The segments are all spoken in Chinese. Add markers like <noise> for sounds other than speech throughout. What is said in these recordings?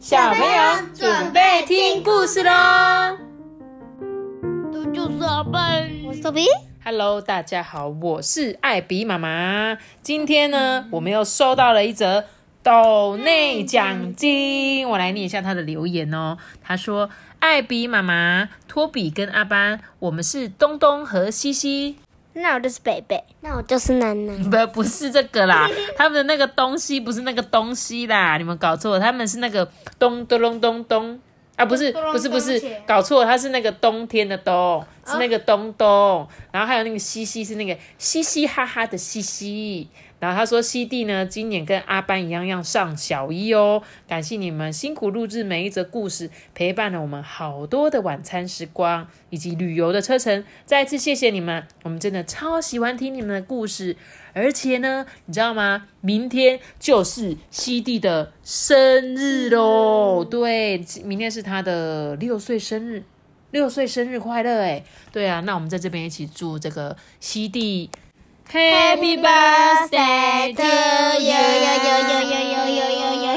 小朋友准备听故事喽。这就是阿笨，我是豆比。Hello，大家好，我是艾比妈妈。今天呢，我们又收到了一则斗内奖金，我来念一下他的留言哦。他说：“艾比妈妈、托比跟阿班，我们是东东和西西。那我就是北北，那我就是楠楠。不，不是这个啦，他们的那个东西不是那个东西啦，你们搞错了，他们是那个咚咚咚咚咚啊，不是，不是，不是，搞错了，它是那个冬天的冬，是那个东东，然后还有那个嘻嘻是那个嘻嘻哈哈的西西。然后他说：“西弟呢，今年跟阿班一样要上小一哦，感谢你们辛苦录制每一则故事，陪伴了我们好多的晚餐时光以及旅游的车程。再一次谢谢你们，我们真的超喜欢听你们的故事。而且呢，你知道吗？明天就是西弟的生日喽！对，明天是他的六岁生日，六岁生日快乐哎！对啊，那我们在这边一起祝这个西弟。” Happy birthday to you！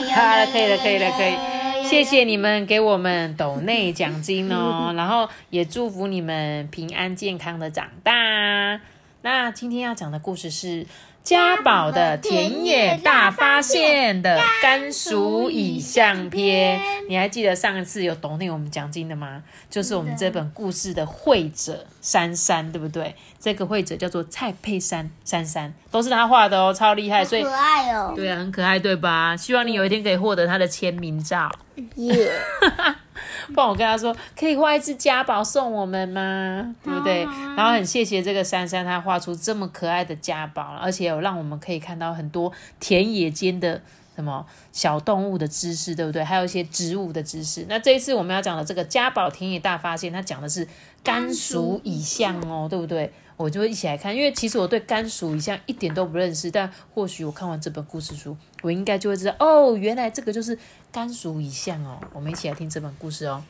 好了，可以了，可以了，可以。谢谢你们给我们斗内奖金哦，<laughs> 然后也祝福你们平安健康的长大。那今天要讲的故事是家宝的田野大发现的甘薯影像篇。你还记得上一次有懂内我们奖金的吗？就是我们这本故事的绘者珊珊，对不对？这个绘者叫做蔡佩珊，珊珊都是他画的哦，超厉害。所以可爱哦。对啊，很可爱，对吧？希望你有一天可以获得他的签名照。耶！<laughs> 不然我跟他说，可以画一只家宝送我们吗？对不对？然后很谢谢这个珊珊，她画出这么可爱的家宝，而且有让我们可以看到很多田野间的什么小动物的知识，对不对？还有一些植物的知识。那这一次我们要讲的这个家宝田野大发现，它讲的是甘薯以象哦，对不对？我就会一起来看，因为其实我对甘薯蚁象一点都不认识，但或许我看完这本故事书，我应该就会知道哦，原来这个就是甘薯蚁象哦。我们一起来听这本故事哦。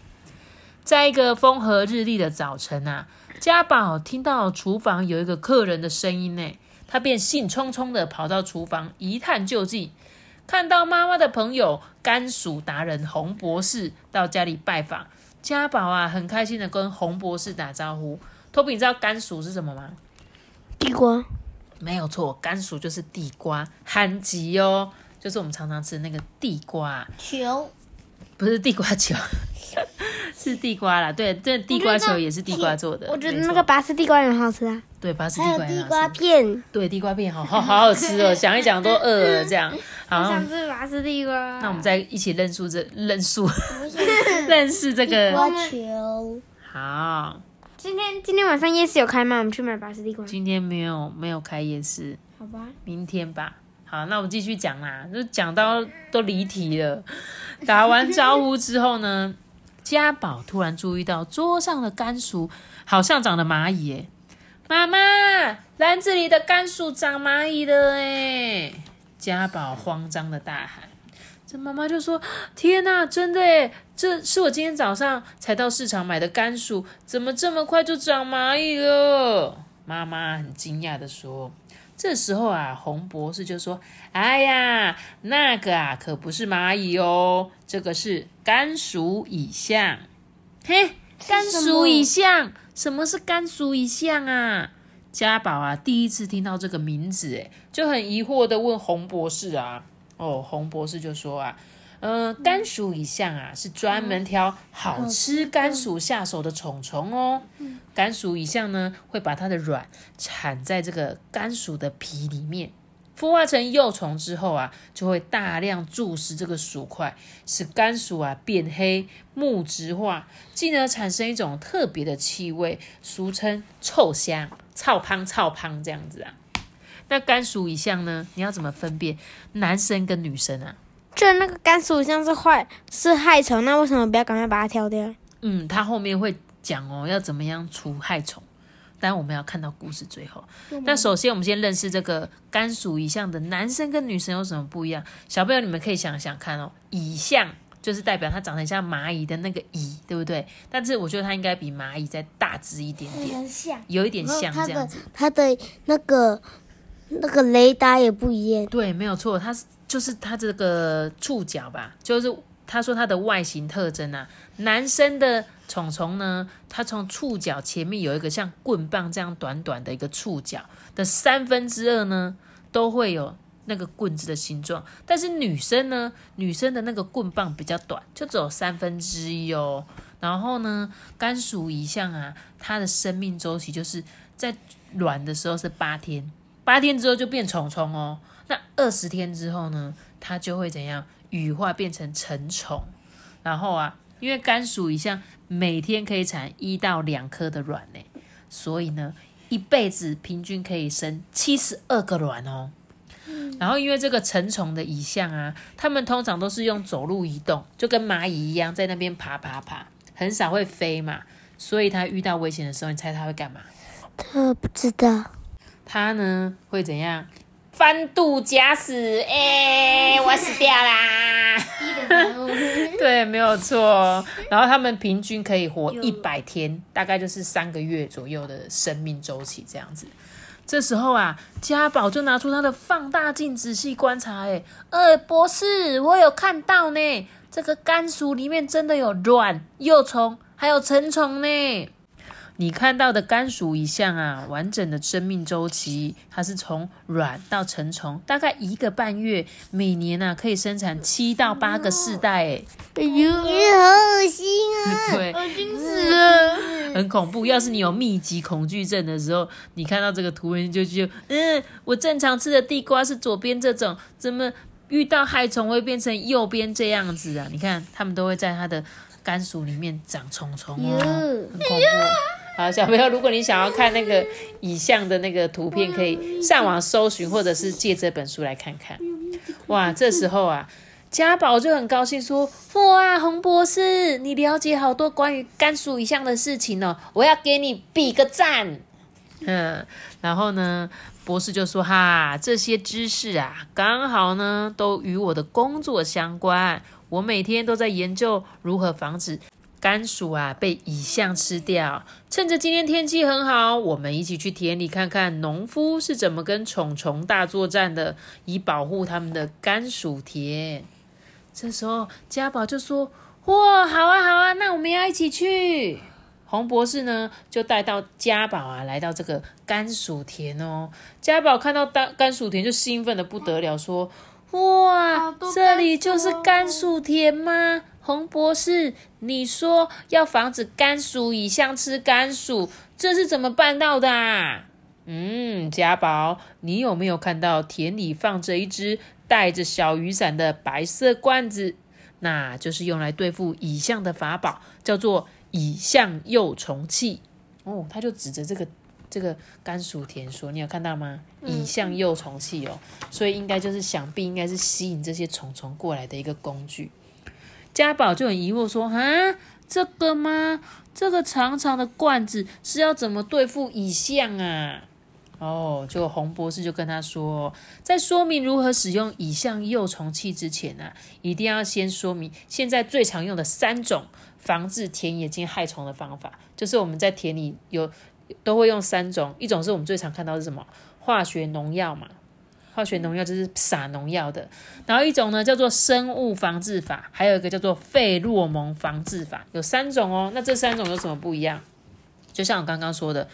在一个风和日丽的早晨啊，家宝听到厨房有一个客人的声音呢，他便兴冲冲的跑到厨房一探究竟，看到妈妈的朋友甘薯达人洪博士到家里拜访，家宝啊很开心的跟洪博士打招呼。托比，你知道甘薯是什么吗？地瓜。没有错，甘薯就是地瓜，憨吉哦，就是我们常常吃的那个地瓜，球。不是地瓜球，<laughs> 是地瓜啦。对，这地瓜球也是地瓜做的。我觉得那个拔丝地瓜也很好吃啊。对拔丝地还有瓜地瓜片。对地瓜片好好好好吃哦，想一想都饿了这样。好，想吃拔丝地瓜。那我们再一起认输这认输认识这个地瓜球。好。今天今天晚上夜市有开吗？我们去买拔丝地瓜。今天没有没有开夜市，好吧。明天吧。好，那我们继续讲啦，就讲到都离题了。打完招呼之后呢，<laughs> 家宝突然注意到桌上的甘薯好像长了蚂蚁耶。妈妈，篮子里的甘薯长蚂蚁了哎！家宝慌张的大喊。这妈妈就说：“天哪，真的耶！这是我今天早上才到市场买的甘薯，怎么这么快就长蚂蚁了？”妈妈很惊讶的说。这时候啊，洪博士就说：“哎呀，那个啊，可不是蚂蚁哦，这个是甘薯蚁象。嘿，甘薯蚁象，什么是甘薯蚁象啊？”家宝啊，第一次听到这个名字，哎，就很疑惑的问洪博士啊。哦，洪博士就说啊，嗯、甘薯蚁象啊，是专门挑好吃甘薯下手的虫虫哦。甘薯蚁象呢，会把它的卵产在这个甘薯的皮里面，孵化成幼虫之后啊，就会大量注食这个薯块，使甘薯啊变黑、木质化，进而产生一种特别的气味，俗称臭香、臭胖、臭胖这样子啊。那甘薯蚁象呢？你要怎么分辨男生跟女生啊？就那个甘薯像是坏是害虫，那为什么不要赶快把它挑掉？嗯，他后面会讲哦，要怎么样除害虫。但我们要看到故事最后。那首先，我们先认识这个甘薯蚁象的男生跟女生有什么不一样？小朋友，你们可以想想看哦，蚁象就是代表它长得很像蚂蚁的那个蚁，对不对？但是我觉得它应该比蚂蚁再大只一点点，有一点像这样子。它的那个那个雷达也不一样。对，没有错，它是就是它这个触角吧，就是他说他的外形特征啊，男生的虫虫呢，它从触角前面有一个像棍棒这样短短的一个触角的三分之二呢，都会有那个棍子的形状。但是女生呢，女生的那个棍棒比较短，就只有三分之一哦。然后呢，甘薯一象啊，它的生命周期就是在卵的时候是八天，八天之后就变虫虫哦。那二十天之后呢，它就会怎样羽化变成成虫。然后啊，因为甘薯一象每天可以产一到两颗的卵呢，所以呢，一辈子平均可以生七十二个卵哦。然后因为这个成虫的遗像啊，它们通常都是用走路移动，就跟蚂蚁一样在那边爬爬爬。很少会飞嘛，所以它遇到危险的时候，你猜它会干嘛？他不知道。他呢会怎样？翻肚假死，哎，我死掉啦！<laughs> 对，没有错。然后他们平均可以活一百天，大概就是三个月左右的生命周期这样子。这时候啊，家宝就拿出他的放大镜仔细观察，哎，呃，博士，我有看到呢。这个甘薯里面真的有卵、幼虫，还有成虫呢。你看到的甘薯一项啊，完整的生命周期，它是从卵到成虫，大概一个半月，每年啊可以生产七到八个世代。哎，哎呦，好恶心啊！对，恶心死了，很恐怖。要是你有密集恐惧症的时候，你看到这个图文就就嗯，我正常吃的地瓜是左边这种，怎么？遇到害虫会变成右边这样子啊！你看，它们都会在它的甘薯里面长虫虫哦，很恐怖。好，小朋友，如果你想要看那个以象的那个图片，可以上网搜寻，或者是借这本书来看看。哇，这时候啊，家宝就很高兴说：“哇，洪博士，你了解好多关于甘薯以象的事情哦，我要给你比个赞。”嗯，然后呢？博士就说：“哈，这些知识啊，刚好呢，都与我的工作相关。我每天都在研究如何防止甘薯啊被蚁象吃掉。趁着今天天气很好，我们一起去田里看看农夫是怎么跟虫虫大作战的，以保护他们的甘薯田。”这时候，家宝就说：“哇，好啊，好啊，那我们要一起去。”洪博士呢，就带到家宝啊，来到这个甘薯田哦。家宝看到甘甘薯田，就兴奋的不得了，说：“哇，这里就是甘薯田吗？洪博士，你说要防止甘薯蚁象吃甘薯，这是怎么办到的？”啊？嗯，家宝，你有没有看到田里放着一只带着小雨伞的白色罐子？那就是用来对付蚁象的法宝，叫做。蚁象幼虫器哦，他就指着这个这个甘薯田说：“你有看到吗？蚁象幼虫器哦，所以应该就是想必应该是吸引这些虫虫过来的一个工具。”家宝就很疑惑说：“啊，这个吗？这个长长的罐子是要怎么对付蚁象啊？”哦，就洪博士就跟他说，在说明如何使用蚁象诱虫器之前呢，一定要先说明现在最常用的三种。防治田野间害虫的方法，就是我们在田里有都会用三种，一种是我们最常看到是什么？化学农药嘛，化学农药就是撒农药的。然后一种呢叫做生物防治法，还有一个叫做费洛蒙防治法，有三种哦。那这三种有什么不一样？就像我刚刚说的。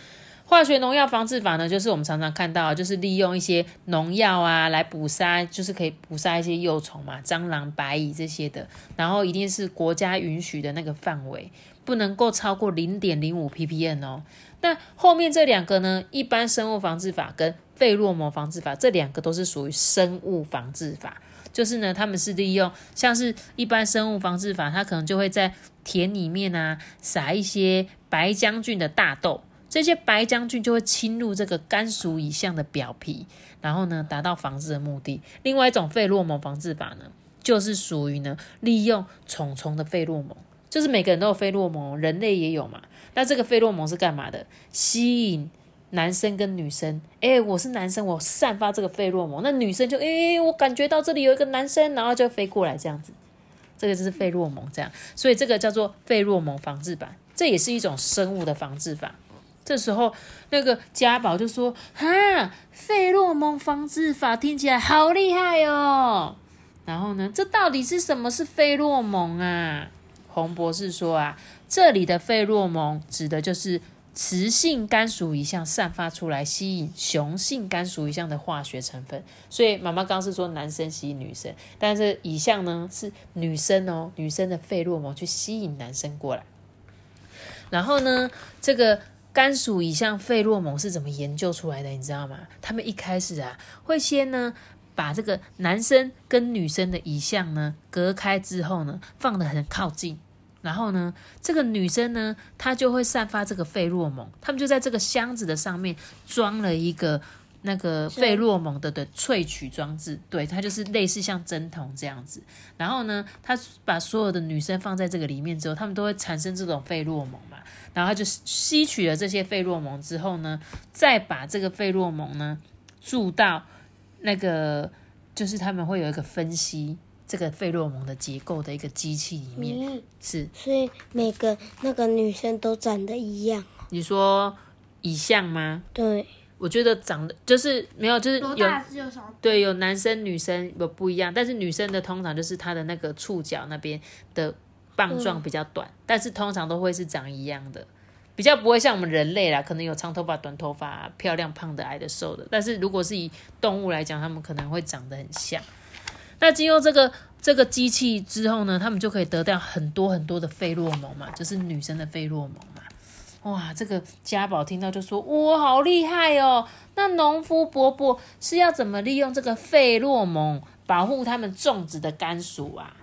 化学农药防治法呢，就是我们常常看到，就是利用一些农药啊来捕杀，就是可以捕杀一些幼虫嘛，蟑螂、白蚁这些的。然后一定是国家允许的那个范围，不能够超过零点零五 ppm 哦。那后面这两个呢，一般生物防治法跟费洛蒙防治法，这两个都是属于生物防治法，就是呢，他们是利用像是一般生物防治法，它可能就会在田里面啊撒一些白将军的大豆。这些白将军就会侵入这个甘薯以上的表皮，然后呢，达到防治的目的。另外一种费洛蒙防治法呢，就是属于呢，利用虫虫的费洛蒙，就是每个人都有费洛蒙，人类也有嘛。那这个费洛蒙是干嘛的？吸引男生跟女生。哎，我是男生，我散发这个费洛蒙，那女生就哎，我感觉到这里有一个男生，然后就飞过来这样子。这个就是费洛蒙这样，所以这个叫做费洛蒙防治法，这也是一种生物的防治法。这时候，那个家宝就说：“哈，费洛蒙防治法听起来好厉害哦。”然后呢，这到底是什么是费洛蒙啊？洪博士说啊，这里的费洛蒙指的就是雌性肝属一项散发出来吸引雄性肝属一项的化学成分。所以妈妈刚是说男生吸引女生，但是以项呢是女生哦，女生的费洛蒙去吸引男生过来。然后呢，这个肝属乙项费洛蒙是怎么研究出来的？你知道吗？他们一开始啊，会先呢把这个男生跟女生的乙项呢隔开之后呢，放得很靠近。然后呢，这个女生呢，她就会散发这个费洛蒙。他们就在这个箱子的上面装了一个那个费洛蒙的的萃取装置，对，它就是类似像针筒这样子。然后呢，他把所有的女生放在这个里面之后，他们都会产生这种费洛蒙嘛。然后就吸取了这些费洛蒙之后呢，再把这个费洛蒙呢注到那个，就是他们会有一个分析这个费洛蒙的结构的一个机器里面。嗯，是所以每个那个女生都长得一样。你说一像吗？对，我觉得长得就是没有，就是有只有少？对有男生女生有不一样，但是女生的通常就是她的那个触角那边的棒状比较短，但是通常都会是长一样的，比较不会像我们人类啦，可能有长头发、短头发、漂亮、胖的、矮的、瘦的。但是如果是以动物来讲，它们可能会长得很像。那经过这个这个机器之后呢，他们就可以得到很多很多的费洛蒙嘛，就是女生的费洛蒙嘛。哇，这个家宝听到就说：“哇，好厉害哦！那农夫伯伯是要怎么利用这个费洛蒙保护他们种植的甘薯啊？”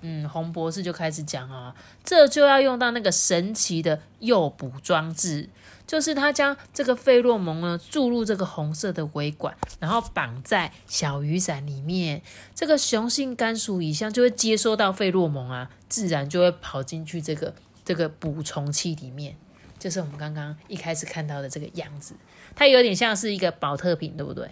嗯，洪博士就开始讲啊，这就要用到那个神奇的诱捕装置，就是他将这个费洛蒙呢注入这个红色的维管，然后绑在小雨伞里面，这个雄性甘薯乙项就会接收到费洛蒙啊，自然就会跑进去这个这个捕虫器里面。就是我们刚刚一开始看到的这个样子，它有点像是一个保特瓶，对不对？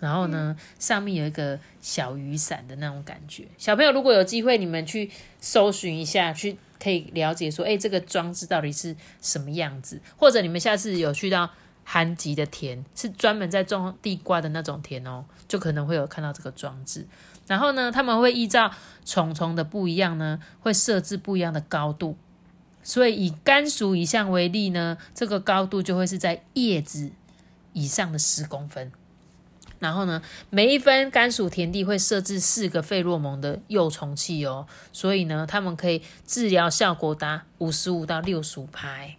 然后呢，上面有一个小雨伞的那种感觉。小朋友如果有机会，你们去搜寻一下，去可以了解说，哎，这个装置到底是什么样子？或者你们下次有去到寒极的田，是专门在种地瓜的那种田哦，就可能会有看到这个装置。然后呢，他们会依照虫虫的不一样呢，会设置不一样的高度。所以以甘薯以上为例呢，这个高度就会是在叶子以上的十公分。然后呢，每一分甘薯田地会设置四个费洛蒙的幼虫器哦，所以呢，他们可以治疗效果达五十五到六十五拍。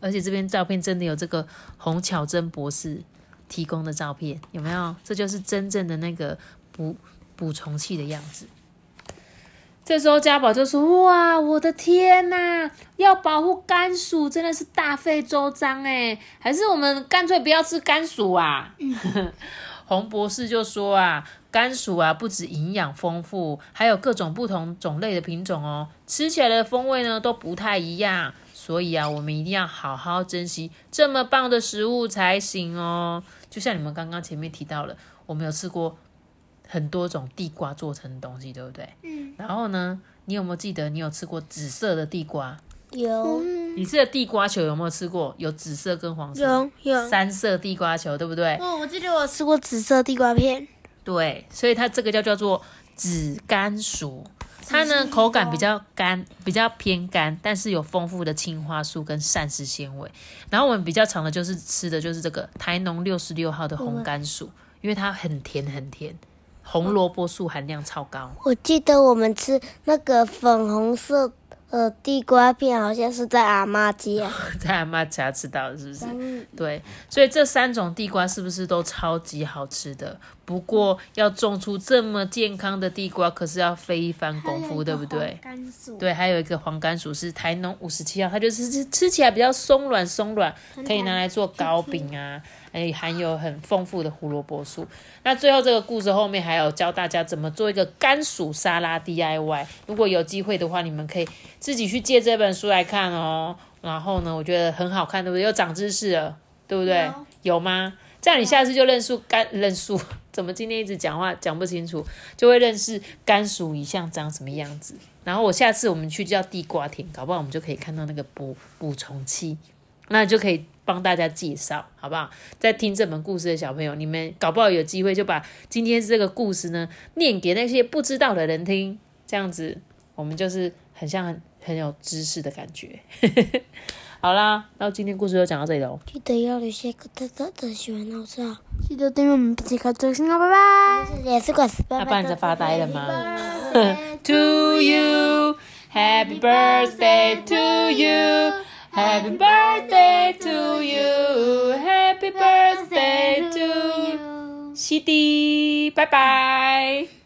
而且这边照片真的有这个洪巧珍博士提供的照片，有没有？这就是真正的那个捕捕虫器的样子。这时候家宝就说：“哇，我的天呐！要保护甘薯真的是大费周章哎，还是我们干脆不要吃甘薯啊？” <laughs> 洪博士就说：“啊，甘薯啊，不止营养丰富，还有各种不同种类的品种哦，吃起来的风味呢都不太一样，所以啊，我们一定要好好珍惜这么棒的食物才行哦。就像你们刚刚前面提到了，我们有吃过。”很多种地瓜做成的东西，对不对？嗯。然后呢，你有没有记得你有吃过紫色的地瓜？有。你吃的地瓜球有没有吃过？有紫色跟黄色。有有。三色地瓜球，对不对？哦，我记得我吃过紫色地瓜片。对，所以它这个叫叫做紫甘薯。它呢口感比较干，比较偏干，但是有丰富的青花素跟膳食纤维。然后我们比较常的就是吃的就是这个台农六十六号的红甘薯，因为它很甜很甜。红萝卜素含量超高。我记得我们吃那个粉红色呃地瓜片，好像是在阿妈家，<laughs> 在阿妈家吃到的，是不是？对，所以这三种地瓜是不是都超级好吃的？不过要种出这么健康的地瓜，可是要费一番功夫，对不对？对，还有一个黄甘薯是台农五十七号，它就是吃吃起来比较松软松软，可以拿来做糕饼啊，哎，含有很丰富的胡萝卜素。那最后这个故事后面还有教大家怎么做一个甘薯沙拉 DIY。如果有机会的话，你们可以自己去借这本书来看哦。然后呢，我觉得很好看，对不对？又长知识了，对不对？有吗？这样你下次就认输甘认输。<laughs> 怎么今天一直讲话讲不清楚，就会认识甘薯一项长什么样子。然后我下次我们去叫地瓜田，搞不好我们就可以看到那个捕捕虫器，那就可以帮大家介绍，好不好？在听这本故事的小朋友，你们搞不好有机会就把今天这个故事呢念给那些不知道的人听，这样子我们就是很像很很有知识的感觉。好啦，那今天故事就讲到这里喽。记得要留下一个大大的喜欢老师啊！记得订阅我们皮卡最新哦，拜拜！也是管事，拜阿爸你在发呆了吗 Birthday？To you, happy birthday to you, Happy birthday to you. Happy birthday to you. Shitty. Bye bye.